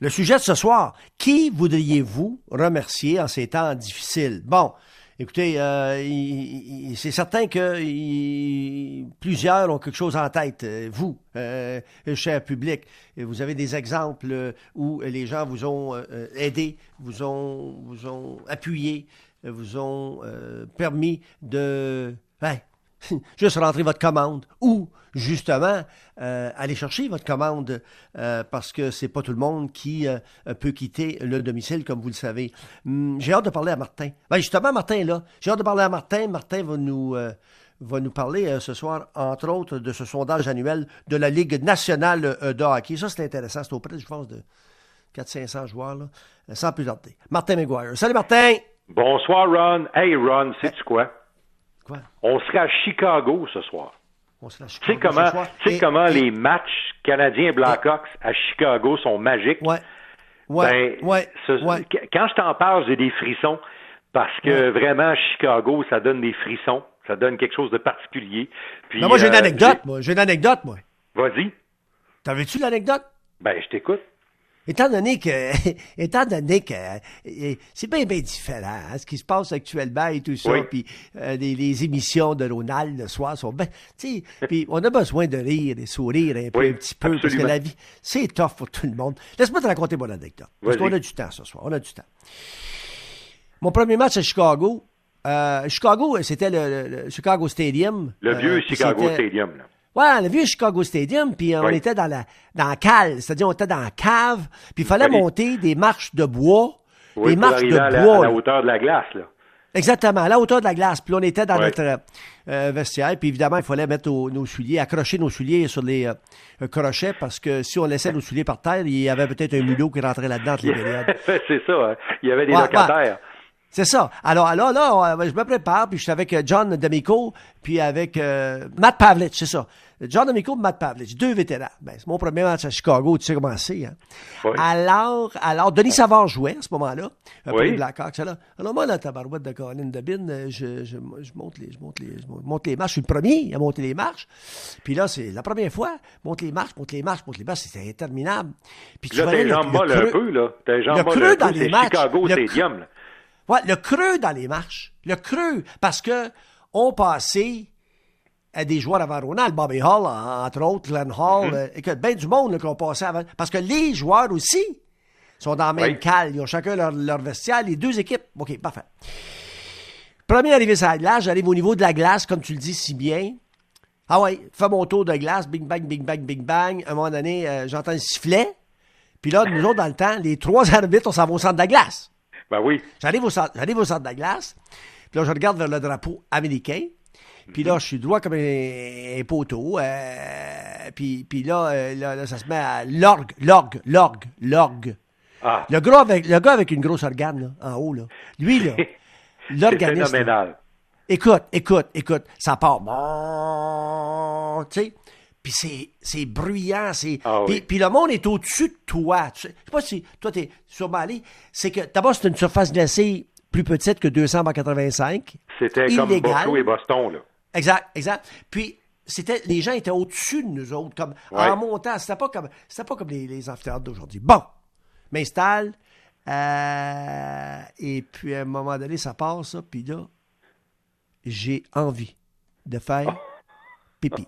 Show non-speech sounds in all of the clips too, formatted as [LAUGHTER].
Le sujet de ce soir, qui voudriez-vous remercier en ces temps difficiles? Bon, écoutez, euh, c'est certain que plusieurs ont quelque chose en tête. Euh, vous, euh, cher public, vous avez des exemples où les gens vous ont aidé, vous ont, vous ont appuyé, vous ont permis de... [LAUGHS] juste rentrer votre commande ou justement euh, aller chercher votre commande euh, parce que c'est pas tout le monde qui euh, peut quitter le domicile comme vous le savez. Hum, j'ai hâte de parler à Martin. Ben justement Martin là. J'ai hâte de parler à Martin. Martin va nous va nous parler ce soir, entre autres, de ce sondage annuel de la Ligue nationale de hockey. Ça, c'est intéressant. C'est auprès, je pense, de 400-500 joueurs, là, sans plus tarder. Martin McGuire. Salut, Martin! Bonsoir, Ron. Hey, Ron, sais-tu quoi? Quoi? On sera à Chicago ce soir. On sera à Chicago tu sais comment, ce soir? Tu sais comment les matchs canadiens Blackhawks à Chicago sont magiques? Ouais. Ouais, ben, ouais, Quand je t'en parle, j'ai des frissons parce que vraiment, Chicago, ça donne des frissons. Ça donne quelque chose de particulier. Puis, moi, j'ai une euh, anecdote, moi. J'ai une anecdote, moi. Vas-y. T'avais-tu l'anecdote? Ben, je t'écoute. Étant donné que, [LAUGHS] étant donné que euh, c'est bien, bien différent, hein, ce qui se passe actuellement et tout ça, puis euh, les, émissions de Ronald le soir sont bien, tu sais, puis on a besoin de rire et sourire un, peu, un petit peu, parce que la vie, c'est tough pour tout le monde. Laisse-moi te raconter mon anecdote, parce qu'on a du temps ce soir, on a du temps. Mon premier match à Chicago, euh, Chicago, c'était le, Chicago Stadium. Le vieux Chicago Stadium, là. Ouais, le vieux Chicago Stadium, puis on était dans la, dans la cale, c'est-à-dire on était dans la cave, puis il fallait monter des marches de bois, des marches de à bois. La, à la hauteur de la glace, là. Exactement, à la hauteur de la glace. Puis on était dans notre euh, vestiaire. Puis évidemment, il fallait mettre nos souliers, accrocher nos souliers sur les euh, crochets parce que si on laissait nos souliers par terre, il y avait peut-être un mulot qui rentrait là-dedans les [LAUGHS] C'est ça, hein. il y avait des locataires. C'est ça. Alors, alors là, je me prépare, puis je suis avec euh, John D'Amico, puis avec Matt Pavlich, c'est ça. John Amico, Matt Pavlich, deux vétérans. Ben, c'est mon premier match à Chicago, tu sais comment c'est. Hein? Alors, alors, Denis Savard jouait à ce moment-là, pour les Blackhawks. Alors, alors, moi, la tabarouette de Colin Debin, euh, je, je, je, monte les, je, monte les, je monte les marches. Je suis le premier à monter les marches. Puis là, c'est la première fois. Monte les marches, monte les marches, monte les marches. C'était interminable. Puis là, t'es jambes molles un peu, là. T'es jambes le creux dans les marches. Chicago Stadium, là. Ouais, le creux dans les marches. Le creux. Parce que on passait à des joueurs avant Ronald, Bobby Hall, entre autres, Glenn Hall, mm-hmm. et que bien du monde qu'on passait avant. Parce que les joueurs aussi sont dans la même cale. Ils ont chacun leur, leur, vestiaire, les deux équipes. OK, parfait. Premier arrivé sur la glace, j'arrive au niveau de la glace, comme tu le dis si bien. Ah ouais, fais mon tour de glace, bing bang, bing bang, bing bang. À un moment donné, euh, j'entends un sifflet. Puis là, nous autres, dans le temps, les trois [LAUGHS] arbitres, on s'en va au centre de la glace. Ben oui. J'arrive au, centre, j'arrive au centre de la glace. Puis là, je regarde vers le drapeau américain. Puis là, je suis droit comme un, poteau. Euh, puis, puis euh, là, là, ça se met à l'orgue, l'orgue, l'orgue, l'orgue. Ah. Le, gars avec, le gars avec une grosse organe, là, en haut, là. Lui, là, [LAUGHS] l'organiste. phénoménal. écoute, écoute, écoute, ça part. Bon, tu sais. Puis c'est, c'est bruyant, c'est. Ah, puis, puis, le monde est au-dessus de toi. Je sais pas si toi, t'es sûrement allé. C'est que d'abord, c'est une surface glacée plus petite que 200 par 85. C'était comme Buffalo et Boston, là. Exact, exact. Puis, c'était, les gens étaient au-dessus de nous autres, comme en montant. C'était pas comme, c'était pas comme les, les amphithéâtres d'aujourd'hui. Bon, m'installe, euh, et puis à un moment donné, ça passe, ça, puis là, j'ai envie de faire [LAUGHS] pipi.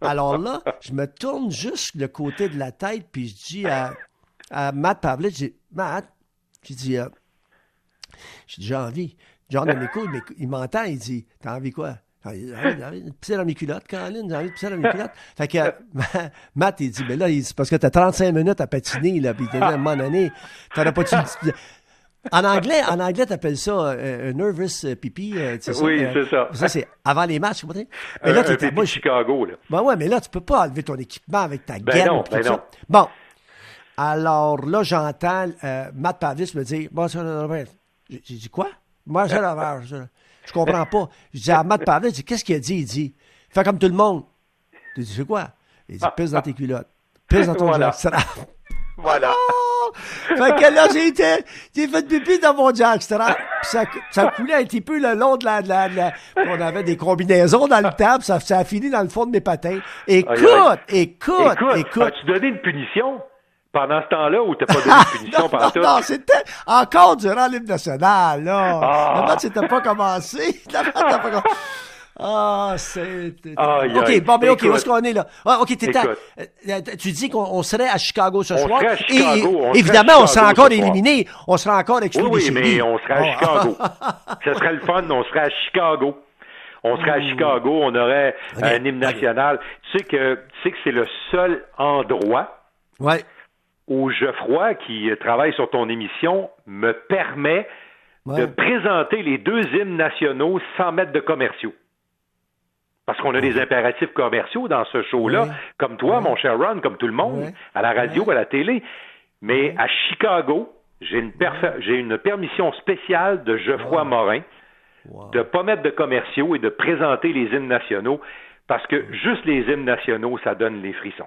Alors là, je me tourne juste le côté de la tête, puis je dis à, à Matt Pavlich, j'ai Matt, j'ai dit, euh, j'ai déjà envie. John [LAUGHS] il, il m'entend, il dit, t'as envie quoi? J'ai envie de pisser dans mes culottes, Caroline, j'ai envie de pisser dans mes culottes. [LAUGHS] Fait que [LAUGHS] Matt, il dit, mais là, c'est parce que t'as 35 minutes à patiner, là, puis à un moment donné, t'aurais pas [LAUGHS] En anglais, en anglais, t'appelles ça euh, un nervous euh, pipi. Euh, oui, c'est ça. Ça, c'est avant les matchs, Mais là, tu es Chicago, là. Ben ouais, mais là, tu peux pas enlever ton équipement avec ta ben gaine. Non, ben non. Bon. Alors là, j'entends Matt Pavis me dire, bon, j'ai dit quoi? Moi, j'ai l'avare. Je comprends pas. Je dis à Matt Pavel, qu'est-ce qu'il a dit? Il dit, fais comme tout le monde. Je dis, c'est quoi? Il dit, pisse dans tes culottes. Pisse dans ton voilà. Voilà. Oh! [LAUGHS] Fait que là, j'ai été, j'ai fait pipi dans mon jackstrap. Puis ça, ça coulait un petit peu le long de la, de la, On avait des combinaisons dans le [LAUGHS] temps, ça, ça a fini dans le fond de mes patins. Écoute, écoute, écoute. écoute. As-tu donné une punition? Pendant ce temps-là, où t'as pas donné de [LAUGHS] punition pendant tout? Non, c'était encore durant l'hymne national, là. Ah. Le match n'était pas commencé. Le [LAUGHS] match pas commencé. [LAUGHS] Ah, c'est. OK, bon, mais OK, où est-ce qu'on est là? Ah, OK, euh, tu dis qu'on serait à Chicago ce on soir. Serait à Chicago, et, évidemment, on serait encore éliminé. On serait encore exclu oui, oui, mais on serait à ah. Chicago. Ce serait le fun, on serait à Chicago. On serait à. Chicago, on aurait un hymne national. Tu sais que, tu sais que c'est le seul endroit ouais. Où Geoffroy, qui travaille sur ton émission, me permet de présenter les deux hymnes nationaux sans mettre de commerciaux. Parce qu'on a des impératifs commerciaux dans ce show-là, comme toi, mon cher Ron, comme tout le monde, à la radio, à la télé. Mais à Chicago, j'ai une, j'ai une permission spéciale de Geoffroy Morin de ne pas mettre de commerciaux et de présenter les hymnes nationaux, parce que juste les hymnes nationaux, ça donne les frissons.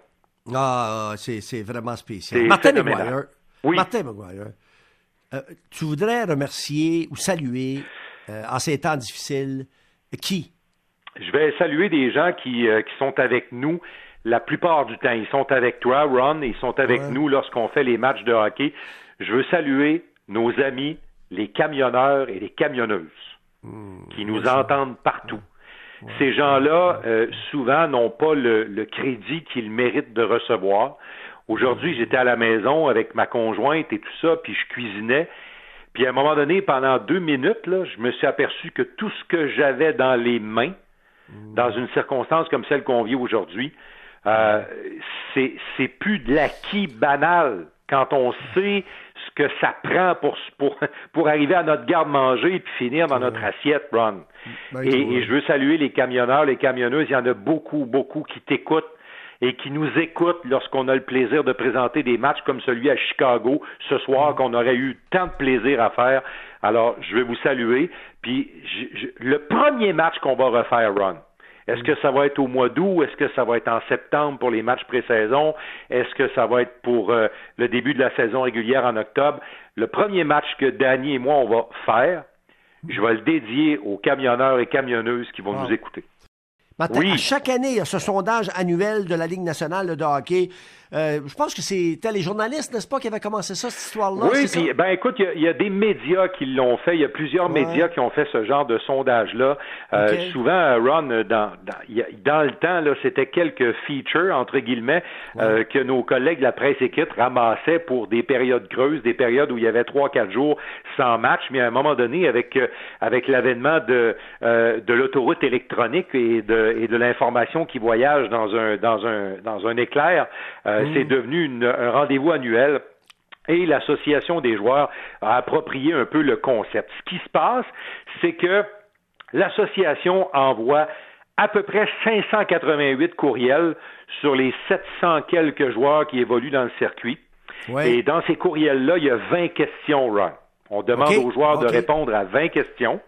Ah, c'est vraiment spécial. Martin McGuire. Oui. Martin McGuire. Euh, tu voudrais remercier ou saluer, euh, en ces temps difficiles, qui? Je vais saluer des gens qui, euh, qui sont avec nous la plupart du temps. Ils sont avec toi, Ron, ils sont avec nous lorsqu'on fait les matchs de hockey. Je veux saluer nos amis, les camionneurs et les camionneuses, hmm, qui nous entendent partout. Ces gens-là, euh, souvent, n'ont pas le, le crédit qu'ils méritent de recevoir. Aujourd'hui, j'étais à la maison avec ma conjointe et tout ça, puis je cuisinais. Puis à un moment donné, pendant deux minutes, là, je me suis aperçu que tout ce que j'avais dans les mains, dans une circonstance comme celle qu'on vit aujourd'hui, euh, c'est plus de l'acquis banal. Quand on sait ce que ça prend pour, pour, pour arriver à notre garde-manger et puis finir dans notre assiette, Ron. Ben, et, je veux saluer les camionneurs, les camionneuses. Il y en a beaucoup, beaucoup qui t'écoutent et qui nous écoutent lorsqu'on a le plaisir de présenter des matchs comme celui à Chicago ce soir qu'on aurait eu tant de plaisir à faire. Alors, je vais vous saluer. Puis, le premier match qu'on va refaire, Ron, est-ce que ça va être au mois d'août? Est-ce que ça va être en septembre pour les matchs pré-saison? Est-ce que ça va être pour euh, le début de la saison régulière en octobre? Le premier match que Danny et moi, on va faire, je vais le dédier aux camionneurs et camionneuses qui vont nous écouter oui. chaque année, il y a ce sondage annuel de la Ligue nationale de hockey. Euh, je pense que c'était les journalistes, n'est-ce pas, qui avaient commencé ça, cette histoire-là? Oui, puis, ben écoute, il y, a des médias qui l'ont fait. Il y a plusieurs médias qui ont fait ce genre de sondage-là. Euh, souvent, Ron, dans, dans, dans, le temps, c'était quelques features, entre guillemets, euh, que nos collègues de la presse écrite ramassaient pour des périodes creuses, des périodes où il y avait trois, quatre jours sans match. Mais à un moment donné, avec, avec l'avènement de, de l'autoroute électronique et de et de l'information qui voyage dans un, dans un, dans un éclair. Euh, mm. C'est devenu un rendez-vous annuel et l'association des joueurs a approprié un peu le concept. Ce qui se passe, c'est que l'association envoie à peu près 588 courriels sur les 700 quelques joueurs qui évoluent dans le circuit. Et dans ces courriels-là, il y a 20 questions, Ron. On demande aux joueurs de répondre à 20 questions.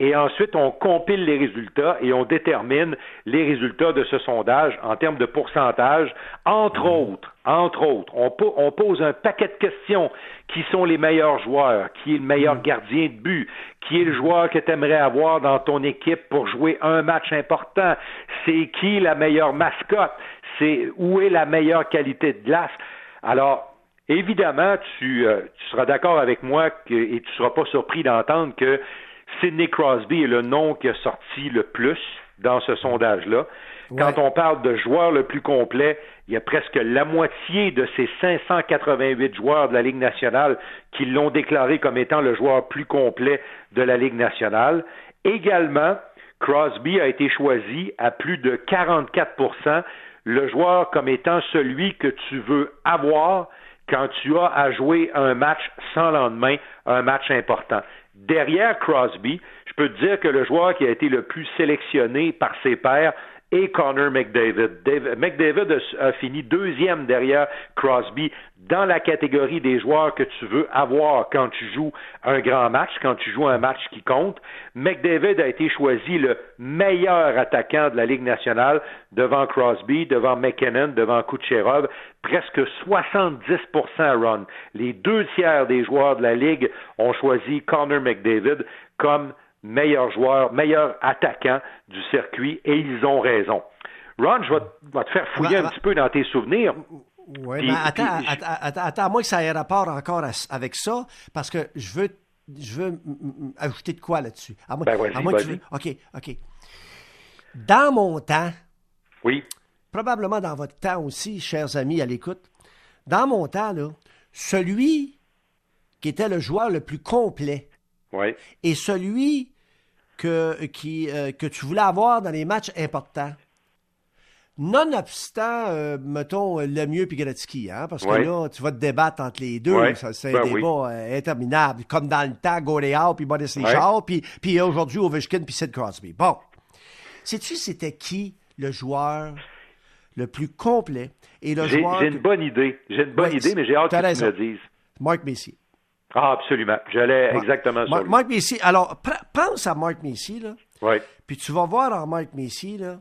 Et ensuite, on compile les résultats et on détermine les résultats de ce sondage en termes de pourcentage. Entre mhm. autres, entre autres, on, pose un paquet de questions. Qui sont les meilleurs joueurs? Qui est le meilleur mhm. gardien de but? Qui est le joueur que tu aimerais avoir dans ton équipe pour jouer un match important? C'est qui la meilleure mascotte? C'est où est la meilleure qualité de glace? Alors, évidemment, tu, euh, tu seras d'accord avec moi que, et tu ne seras pas surpris d'entendre que Sidney Crosby est le nom qui a sorti le plus dans ce sondage-là. Quand on parle de joueur le plus complet, il y a presque la moitié de ces 588 joueurs de la Ligue nationale qui l'ont déclaré comme étant le joueur plus complet de la Ligue nationale. Également, Crosby a été choisi à plus de 44% le joueur comme étant celui que tu veux avoir quand tu as à jouer un match sans lendemain, un match important. Derrière Crosby, je peux te dire que le joueur qui a été le plus sélectionné par ses pairs est Connor McDavid. McDavid a, fini deuxième derrière Crosby dans la catégorie des joueurs que tu veux avoir quand tu joues un grand match, quand tu joues un match qui compte. McDavid a été choisi le meilleur attaquant de la Ligue nationale devant Crosby, devant McKinnon, devant Kucherov, presque 70% run. Les deux tiers des joueurs de la Ligue ont choisi Connor McDavid comme meilleur joueur, meilleur attaquant du circuit, et ils ont raison. Ron, je vais, te faire fouiller un petit peu dans tes souvenirs. Oui, mais attends, attends, attends, à moins que ça ait rapport encore avec ça, parce que je veux, je veux ajouter de quoi là-dessus. À moins, ben, à moins que tu veux... OK, OK. Dans mon temps, oui. probablement dans votre temps aussi, chers amis à l'écoute, dans mon temps, là, celui qui était le joueur le plus complet oui. et celui que, qui, euh, que tu voulais avoir dans les matchs importants, Nonobstant, euh, mettons, le mieux puis Gretzky, hein, parce que là, tu vas te débattre entre les deux. c'est un ben débat euh, interminable, comme dans le temps, Goreau puis Boris Richard, puis, puis aujourd'hui, Ovechkin puis Sid Crosby. Bon. Sais-tu c'était qui le joueur le plus complet et le joueur... J'ai une bonne idée. J'ai une bonne idée, mais j'ai hâte que tu me le dises. Mark Messier. Ah, absolument. J'allais exactement sur Mark Messier. Alors, pense à Mark Messier, là. Oui. Puis tu vas voir en Mark Messier, là,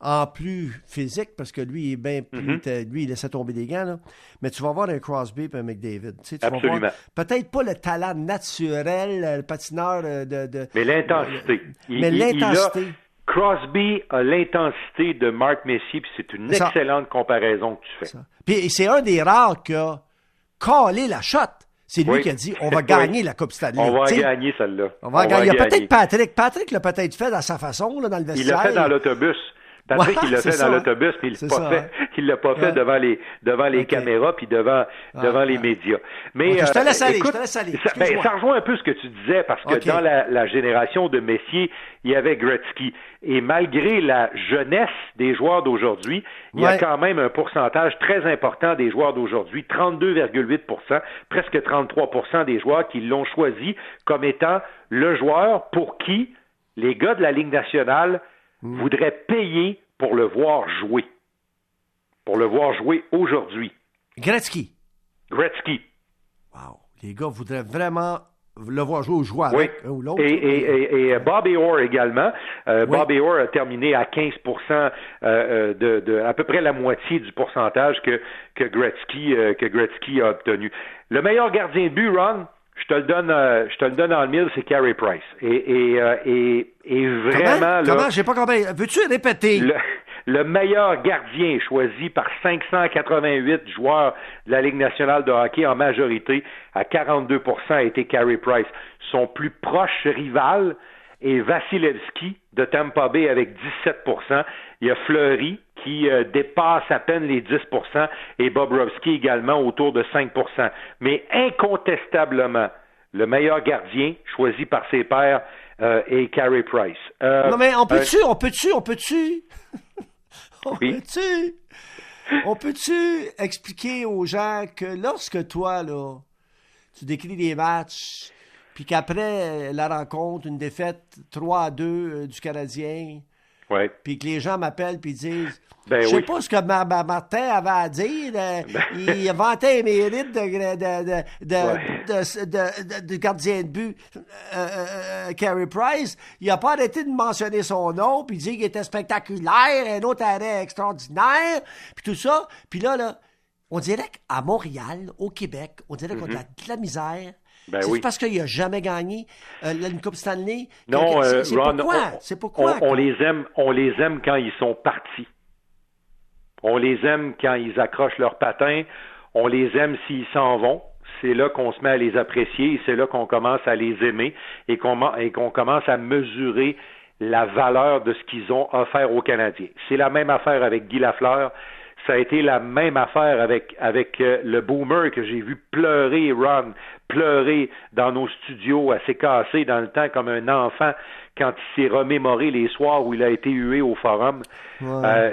en plus physique, parce que lui, il est bien plus. Mm-hmm. Lui, il laissait tomber des gants, là. Mais tu vas voir un Crosby et un McDavid. Tu sais, Absolument. Peut-être pas le talent naturel, le patineur de. de mais l'intensité. mais l'intensité. Crosby a l'intensité de Mark Messier, puis c'est une excellente comparaison que tu fais. Puis c'est un des rares qui a collé la shot. C'est lui qui a dit on va [LAUGHS] gagner la Coupe Stanley. On va gagner celle-là. On va gagner. Il y a peut-être Patrick. Patrick l'a peut-être fait à sa façon là, dans le vestiaire. Il l'a fait dans l'autobus. Patrick, il l'a fait dans l'autobus, puis il l'a pas fait. Il l'a pas fait devant les devant les caméras puis devant devant les médias. Mais je te laisse euh, aller, je te laisse aller. Ça, ben, ça, rejoint un peu ce que tu disais parce que dans la, la, génération de Messier, il y avait Gretzky. Et malgré la jeunesse des joueurs d'aujourd'hui, il y a quand même un pourcentage très important des joueurs d'aujourd'hui, 32,8% presque 33% des joueurs qui l'ont choisi comme étant le joueur pour qui les gars de la Ligue nationale Hmm. voudrait payer pour le voir jouer. Pour le voir jouer aujourd'hui. Gretzky. Gretzky. Wow. Les gars voudraient vraiment le voir jouer ou jouer avec un ou l'autre. Et, et, et, Bobby Orr également. Euh, Bobby Orr a terminé à 15 euh, euh, de, de, à peu près la moitié du pourcentage que, que, Gretzky, euh, que Gretzky a obtenu. Le meilleur gardien de but, Ron, je te le donne, euh, je te le donne en le mille, c'est Carey Price. Et, et, euh, et, et vraiment, Comment? Comment? J'ai pas compris. Veux-tu répéter? Le, meilleur gardien choisi par 588 joueurs de la Ligue nationale de hockey en majorité, à 42% a été Carey Price. Son plus proche rival est Vasilevski de Tampa Bay avec 17% Il y a Fleury qui euh, dépasse à peine les 10% et Bobrovski également autour de 5% Mais incontestablement, le meilleur gardien choisi par ses pairs euh, est Carey Price. Euh, non mais on peut-tu, on peut-tu, on peut-tu, [LAUGHS] on peut-tu, on peut-tu expliquer aux gens que lorsque toi là, tu décris des matchs, puis qu'après la rencontre, une défaite 3 à 2 du Canadien, Ouais. Puis que les gens m'appellent puis disent ben Je sais pas ce que Martin avait à dire. Euh, [LAUGHS] ben. Il vantait les mérites de, de, de, de, gardien de but, euh, euh, Carey Price. Il a pas arrêté de mentionner son nom, puis dire qu'il était spectaculaire, un autre arrêt extraordinaire, puis tout ça. Puis là, là, on dirait qu'à Montréal, au Québec, on dirait qu'on a mm-hmm. de la misère ben c'est parce qu'il n'a jamais gagné euh, une Coupe Stanley. Non, c'est Ron, pourquoi. On, les aime, on les aime quand ils sont partis. On les aime quand ils accrochent leurs patins. On les aime s'ils s'en vont. C'est là qu'on se met à les apprécier et c'est là qu'on commence à les aimer et qu'on commence à mesurer la valeur de ce qu'ils ont offert aux Canadiens. C'est la même affaire avec Guy Lafleur ça a été la même affaire avec avec euh, le boomer que j'ai vu pleurer Ron pleurer dans nos studios assez cassé dans le temps comme un enfant quand il s'est remémoré les soirs où il a été hué au forum. Euh,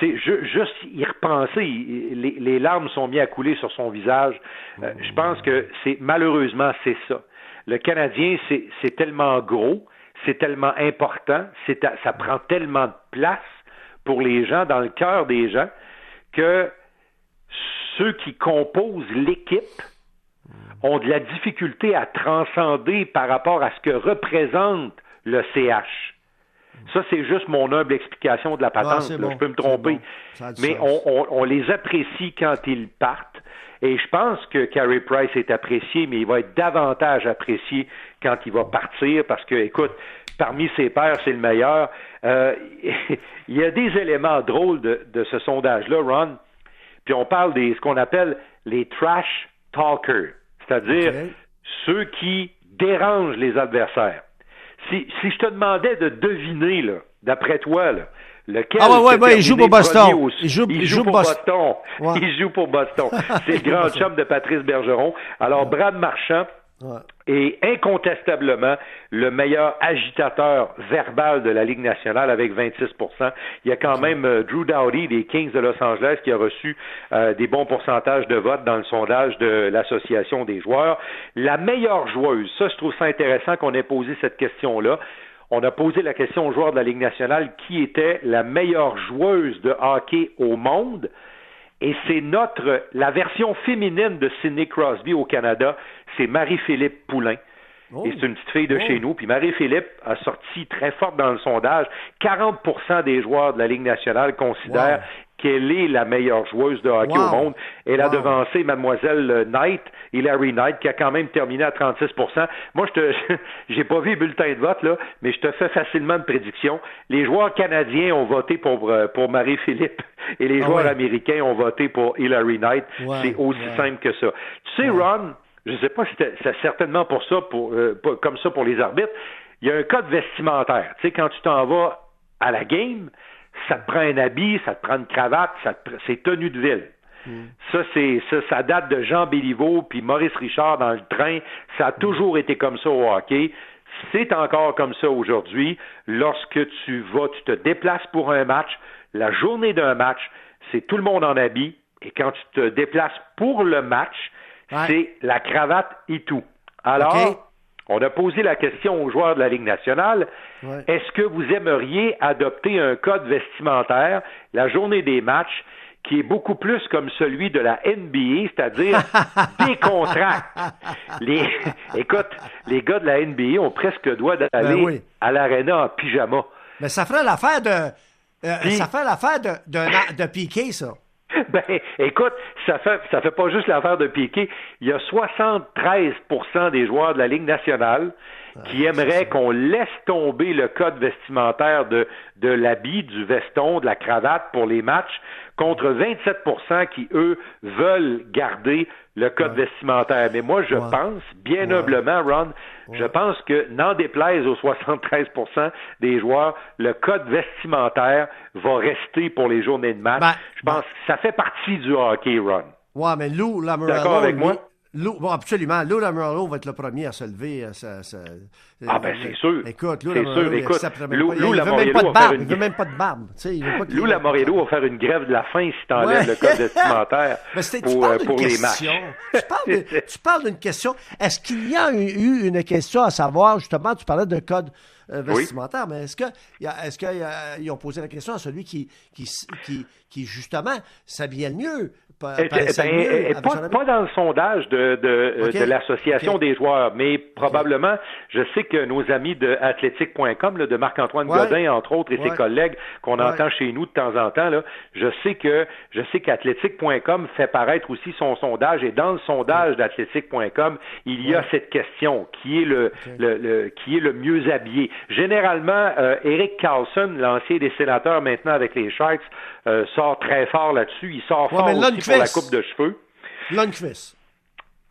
juste y repenser, les, les, larmes sont mises à couler sur son visage. Euh, je pense que c'est malheureusement c'est ça. Le Canadien, c'est tellement gros, c'est tellement important, ça prend tellement de place pour les gens, dans le cœur des gens, que ceux qui composent l'équipe ont de la difficulté à transcender par rapport à ce que représente le CH. Ça, c'est juste mon humble explication de la patente. je peux me tromper. Mais on, les apprécie quand ils partent. Et je pense que Carey Price est apprécié, mais il va être davantage apprécié quand il va partir parce que, écoute, parmi ses pairs, c'est le meilleur. Euh, [LAUGHS] il y a des éléments drôles de, ce sondage-là, Ron, puis on parle des ce qu'on appelle les trash talkers, c'est-à-dire ceux qui dérangent les adversaires. Si, si je te demandais de deviner, là, d'après toi, là, lequel. Ah ouais, ouais, il joue pour Boston. il, joue, il, joue, pour Boston. [LAUGHS] Il joue pour Boston. C'est le grand [LAUGHS] chum de Patrice Bergeron. Alors, Brad Marchand, et incontestablement le meilleur agitateur verbal de la Ligue nationale avec 26% Il y a quand même euh, Drew Dowdy des Kings de Los Angeles qui a reçu euh, des bons pourcentages de votes dans le sondage de l'Association des joueurs. La meilleure joueuse, ça je trouve ça intéressant qu'on ait posé cette question-là. On a posé la question aux joueurs de la Ligue nationale qui était la meilleure joueuse de hockey au monde? Et c'est notre, la version féminine de Sidney Crosby au Canada, c'est Marie-Philippe Poulain. Oh. Et c'est une petite fille de oh. chez nous. Puis Marie-Philippe a sorti très forte dans le sondage. 40% des joueurs de la Ligue nationale considèrent qu'elle est la meilleure joueuse de hockey au monde. Elle a devancé mademoiselle Knight, Hilary Knight, qui a quand même terminé à 36% Moi, je te, [LAUGHS] j'ai pas vu le bulletin de vote, là, mais je te fais facilement une prédiction. Les joueurs canadiens ont voté pour, euh, pour Marie-Philippe [LAUGHS] et les ah joueurs américains ont voté pour Hilary Knight. C'est aussi simple que ça. Tu sais, Ron, je ne sais pas si c'est certainement pour ça, pour, euh, comme ça pour les arbitres, il y a un code vestimentaire. Tu sais, quand tu t'en vas à la game, ça te prend un habit, ça te prend une cravate, ça c'est tenue de ville. Hmm. Ça, c'est ça, ça date de Jean Béliveau puis Maurice Richard dans le train. Ça a toujours été comme ça au hockey. C'est encore comme ça aujourd'hui. Lorsque tu vas, tu te déplaces pour un match, la journée d'un match, c'est tout le monde en habit. Et quand tu te déplaces pour le match, c'est la cravate et tout. Alors, on a posé la question aux joueurs de la Ligue nationale. Est-ce que vous aimeriez adopter un code vestimentaire la journée des matchs qui est beaucoup plus comme celui de la NBA, c'est-à-dire [LAUGHS] des contrats? Les, [LAUGHS] écoute, les gars de la NBA ont presque le droit d'aller ben à l'aréna en pyjama. Mais ça ferait l'affaire de, euh, ça fait l'affaire de, de, de Piqué, ça. Ben, écoute, ça fait ça fait pas juste l'affaire de Piqué. Il y a 73% des joueurs de la Ligue nationale qui ah, aimeraient qu'on laisse tomber le code vestimentaire de, de l'habit, du veston, de la cravate pour les matchs, contre 27% qui, eux, veulent garder le code vestimentaire. Mais moi, je pense, bien noblement, Ron, je pense que, n'en déplaise aux 73% des joueurs, le code vestimentaire va rester pour les journées de match. Ben, je pense que ça fait partie du hockey, Ron. Ouais, mais Lou D'accord avec moi? Lou, bon, absolument. Lou Lamorello va être le premier à se lever. À, ah, ben, c'est sûr. Écoute, Lou écoute, Lou, Lou il, veut même pas de barbe. Il veut même pas de barbe. Lou Lamorello va faire une grève de la faim si t'enlèves le code vestimentaire [LAUGHS] pour, euh, pour les matchs. [LAUGHS] tu parles d'une question. Est-ce qu'il y a eu une question à savoir, justement, tu parlais de code euh, vestimentaire, mais est-ce que est-ce qu'ils ont posé la question à celui qui, qui, qui, qui justement s'habillait le mieux? Pas, eh, eh, ben, pas, dans le sondage de, de, euh, de l'association des joueurs, mais probablement, je sais que nos amis de athlétique.com, de Marc-Antoine Godin, entre autres, et ses collègues qu'on entend chez nous de temps en temps, là, je sais que je sais qu'athlétique.com fait paraître aussi son sondage, et dans le sondage d'athlétique.com, il y a cette question qui est le, le, le, qui est le mieux habillé? Généralement, euh, Eric Carlson, l'ancien des sénateurs maintenant avec les Sharks, euh, sort très fort là-dessus. Il sort fort aussi pour la coupe de cheveux. Lundqvist.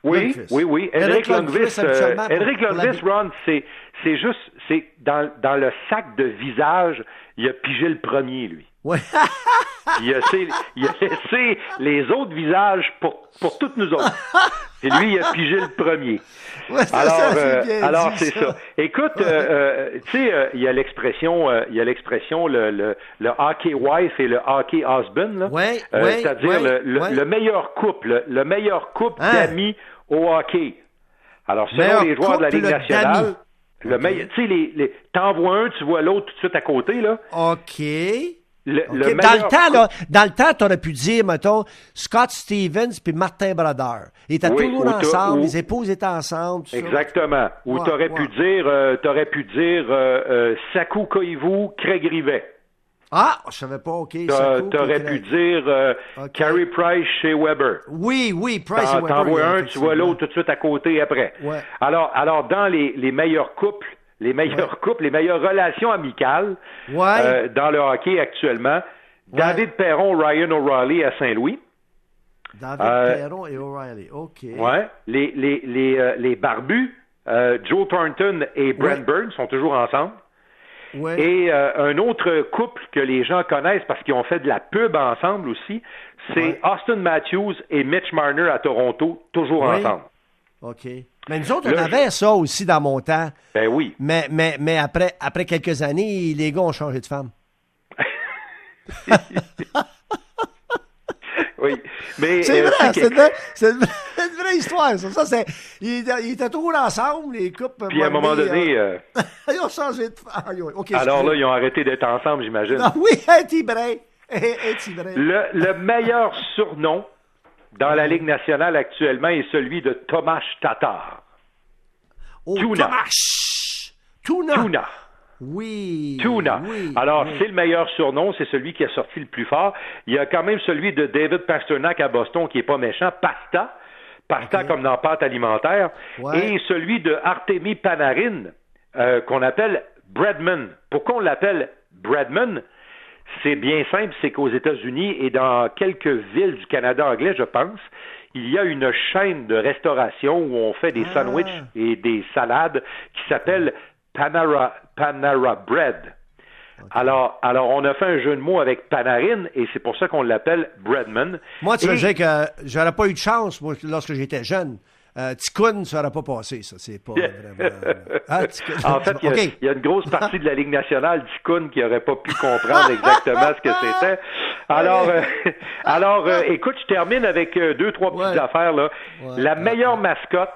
Oui, oui, oui. Edric Lundqvist, euh, Edric Lundqvist, Ron, c'est, c'est juste, c'est dans, dans le sac de visage, il a pigé le premier, lui. Ouais. [LAUGHS] il, a laissé, il a laissé les autres visages pour, pour toutes nous autres. Et lui, il a pigé le premier. alors, euh, alors c'est ça. Écoute, euh, euh, tu sais, il y a l'expression, il y a l'expression le, le, le, hockey wife et le hockey husband, là. Ouais, c'est-à-dire le, le, meilleur couple, le meilleur couple hein? d'amis au hockey. Alors, selon les joueurs de la Ligue nationale, le meilleur, tu sais, les, les t'envoies un, tu vois l'autre tout de suite à côté, là. OK. Le, dans le temps, là, dans le temps, tu aurais pu dire, mettons, Scott Stevens puis Martin Brodeur. Ils étaient toujours ensemble, les épouses étaient ensemble. Exactement. Ou tu aurais pu dire, euh, t'aurais pu dire euh, euh, Saku Koivu, Craig Rivet. Ah, je savais pas, OK. Tu aurais pu dire euh, Carey Price chez Weber. Oui, oui, Price et Weber. T'en vois un, tu vois l'autre tout de suite à côté après. Ouais. Alors, alors, dans les, les meilleurs couples, les meilleurs couples, les meilleures relations amicales euh, dans le hockey actuellement. David Perron, Ryan O'Reilly à Saint-Louis. David euh, et O'Reilly, OK. Ouais. Les, les, les, euh, les barbus, Joe Thornton et Brent Burns sont toujours ensemble. Ouais. Et un autre couple que les gens connaissent parce qu'ils ont fait de la pub ensemble aussi, c'est Austin Matthews et Mitch Marner à Toronto, toujours ensemble. OK. Mais nous autres, on avait ça aussi dans mon temps. Ben oui. Mais, mais, mais après, après quelques années, les gars ont changé de femme. [LAUGHS] oui. Mais, c'est euh, vrai, c'est, une, vraie, histoire, ça. ça c'est, ils, étaient toujours ensemble, les couples. Puis à un moment donné. Euh, euh, [LAUGHS] ils ont changé de femme. Alors là, ils ont arrêté d'être ensemble, j'imagine. Ah, oui, [LAUGHS] un petit Le, le meilleur surnom dans la Ligue nationale actuellement est celui de Thomas Tatar. Oh, Tuna. Tuna. Tuna. Oui. Tuna. Alors, c'est le meilleur surnom, c'est celui qui a sorti le plus fort. Il y a quand même celui de David Pasternak à Boston qui est pas méchant, Pasta. Pasta comme dans pâte alimentaire. Et celui de Artemi Panarin, euh, qu'on appelle Breadman. Pourquoi on l'appelle Breadman? C'est bien simple, c'est qu'aux États-Unis et dans quelques villes du Canada anglais, je pense, il y a une chaîne de restauration où on fait des ah. sandwichs et des salades qui s'appelle Panara, Panara Bread. Alors, alors, on a fait un jeu de mots avec Panarin et c'est pour ça qu'on l'appelle Breadman. Moi, tu sais que j'aurais pas eu de chance, moi, lorsque j'étais jeune. Euh, Ticoun, ça n'aurait pas passé, ça. C'est pas vraiment. Ah, [LAUGHS] en fait, il y, a une grosse partie de la Ligue nationale, Ticoun, qui n'aurait pas pu comprendre [LAUGHS] exactement ce que c'était. Alors, euh, alors euh, écoute, je termine avec euh, deux, trois petites affaires. Là. la meilleure mascotte,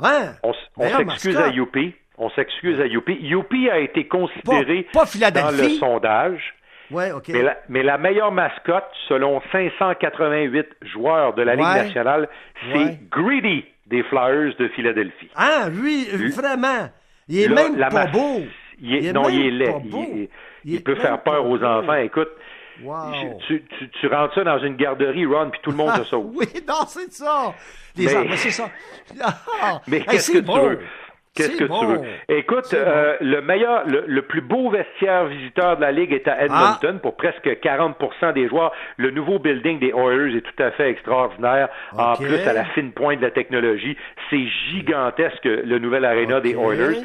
on, s'excuse à Youpi. On s'excuse à Youpi. Youpi a été considéré dans le sondage. Ouais, mais, la, mais, la, meilleure mascotte, selon 588 joueurs de la Ligue nationale, c'est Greedy des Flyers de Philadelphie. Ah, oui, vraiment. Il est même pas beau. non, il est laid. Il, peut faire peur aux enfants. Écoute, tu, tu, rentres ça dans une garderie, Ron, puis tout le monde se sauve. oui, non, c'est ça. Les mais, enfants, c'est ça. [LAUGHS] mais qu'est-ce que tu veux? Qu'est-ce que tu veux? Écoute, euh, le meilleur, le, plus beau vestiaire visiteur de la Ligue est à Edmonton ah. pour presque 40% des joueurs. Le nouveau building des Oilers est tout à fait extraordinaire. En plus, à la fine pointe de la technologie, c'est gigantesque, le nouvel aréna des Oilers.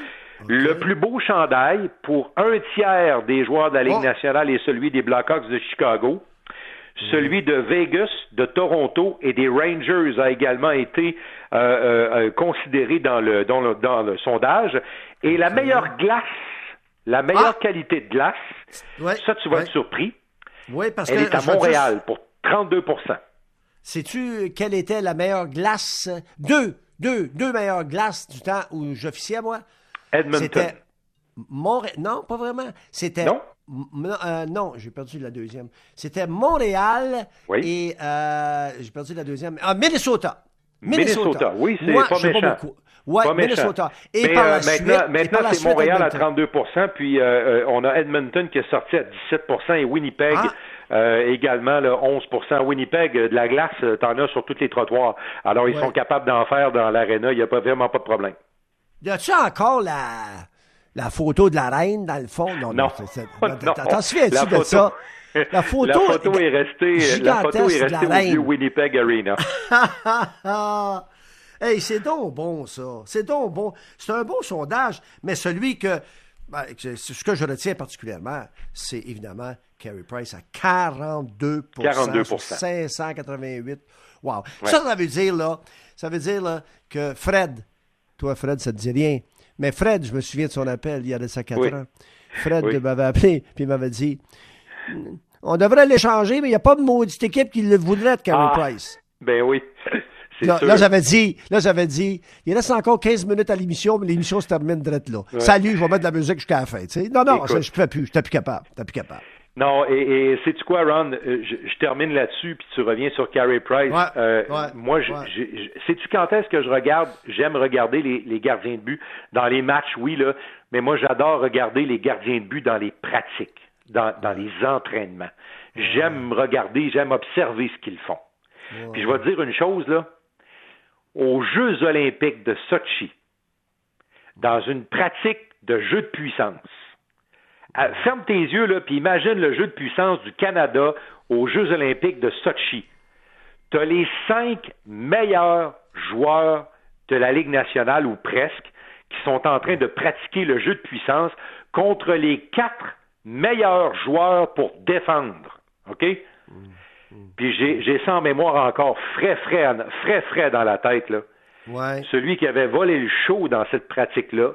Le plus beau chandail pour un tiers des joueurs de la Ligue oh. nationale est celui des Blackhawks de Chicago. Celui de Vegas, de Toronto et des Rangers a également été euh, euh, euh, considéré dans le, dans, le, dans le sondage. Et la meilleure glace, la meilleure ah! qualité de glace, ça tu vas être surpris. Oui, parce Elle est à Montréal pour 32% Sais-tu quelle était la meilleure glace? Deux, deux, deux meilleures glaces du temps où j'officiais, moi. Edmonton. C'était Montréal. Non, pas vraiment. C'était? Euh, non, j'ai perdu la deuxième. C'était Montréal et euh, j'ai perdu la deuxième. Ah, Minnesota. Minnesota, oui, c'est pas méchant. Oui, Minnesota. Et Mais, euh, maintenant, maintenant c'est Montréal à 32% puis on a Edmonton qui est sorti à 17% et Winnipeg ah. également le 11% Winnipeg, de la glace, t'en as sur tous les trottoirs. Alors, ils sont capables d'en faire dans l'aréna, il n'y a pas, vraiment pas de problème. Y a-tu encore la la photo de la reine dans le fond? Non, non. [LAUGHS] T'en souviens-tu de ça? [LAUGHS] La photo, la photo est restée, la photo est restée au vieux Winnipeg Arena. [LAUGHS] hey, c'est donc bon, ça. C'est donc bon. C'est un bon sondage, mais celui que. Ben, ce que je retiens particulièrement, c'est évidemment Carey Price à 42 42 588. Wow. Ça, ça veut dire, là, ça veut dire là, que Fred, toi, Fred, ça te dit rien. Mais Fred, je me souviens de son appel il y a de ça quatre ans. Fred m'avait appelé puis m'avait dit On devrait l'échanger, mais il n'y a pas de maudite équipe qui le voudrait de Carey ah, Price. Ben oui. [LAUGHS] Là, là j'avais dit, là, j'avais dit, il reste encore 15 minutes à l'émission, mais l'émission se termine direct là. Salut, je vais mettre de la musique jusqu'à la fin. Non, non, je ne peux plus, je plus capable. plus capable. Non, et, et sais-tu quoi, Ron? Euh, je, termine là-dessus, puis tu reviens sur Carey Price. Euh, moi, je, sais-tu quand est-ce que je regarde? J'aime regarder les, les, gardiens de but dans les matchs, oui, là, mais moi, j'adore regarder les gardiens de but dans les pratiques, dans, dans les entraînements. J'aime regarder, j'aime observer ce qu'ils font. Puis je vais te dire une chose, là. Aux Jeux olympiques de Sochi, dans une pratique de jeu de puissance, ferme tes yeux, là, puis imagine le jeu de puissance du Canada aux Jeux olympiques de Sochi. tu as les cinq meilleurs joueurs de la Ligue nationale, ou presque, qui sont en train de pratiquer le jeu de puissance contre les quatre meilleurs joueurs pour défendre. OK? Puis j'ai ça en mémoire encore frais, frais, frais, frais dans la tête. Là. Celui qui avait volé le show dans cette pratique-là,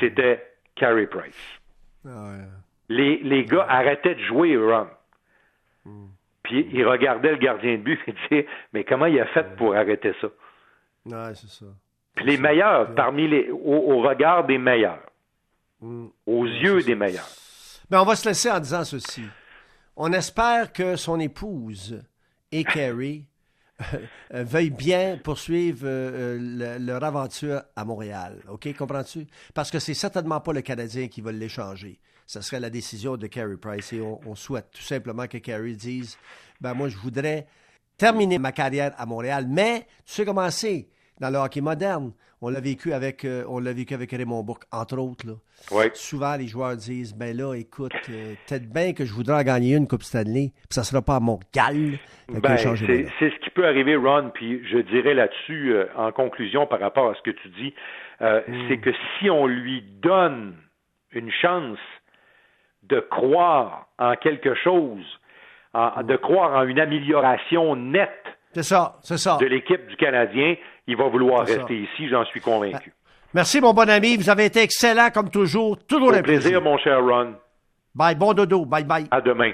c'était Carey Price. Ah les, les gars arrêtaient de jouer Ron. Hmm. Puis ils regardaient le gardien de but et disaient Mais comment il a fait pour arrêter ça? c'est ça. Puis les meilleurs, parmi les au, regard des meilleurs. Hmm. Aux yeux des meilleurs. Mais on va se laisser en disant ceci. On espère que son épouse et Carrie [LAUGHS] veuillent bien poursuivre euh, euh, leur aventure à Montréal. OK, comprends-tu? Parce que c'est certainement pas le Canadien qui va l'échanger. Ce serait la décision de Carey Price et on, souhaite tout simplement que Carey dise ben moi je voudrais terminer ma carrière à Montréal, mais tu sais comment c'est? Dans le hockey moderne. On l'a vécu avec euh, on l'a vécu avec Raymond Bourque, entre autres. Là. Souvent, les joueurs disent Ben là, écoute, euh, peut-être bien que je voudrais en gagner une Coupe Stanley, puis ça sera pas à Montréal. Ben, c'est ce qui peut arriver, Ron, puis je dirais là-dessus, euh, en conclusion, par rapport à ce que tu dis, hmm. c'est que si on lui donne une chance de croire en quelque chose, de croire en une amélioration nette ça, ça. de l'équipe du Canadien, il va vouloir rester ici, j'en suis convaincu. Merci, mon bon ami. Vous avez été excellent comme toujours. Toujours un plaisir, mon cher Ron. Bye, bon dodo. Bye bye. À demain.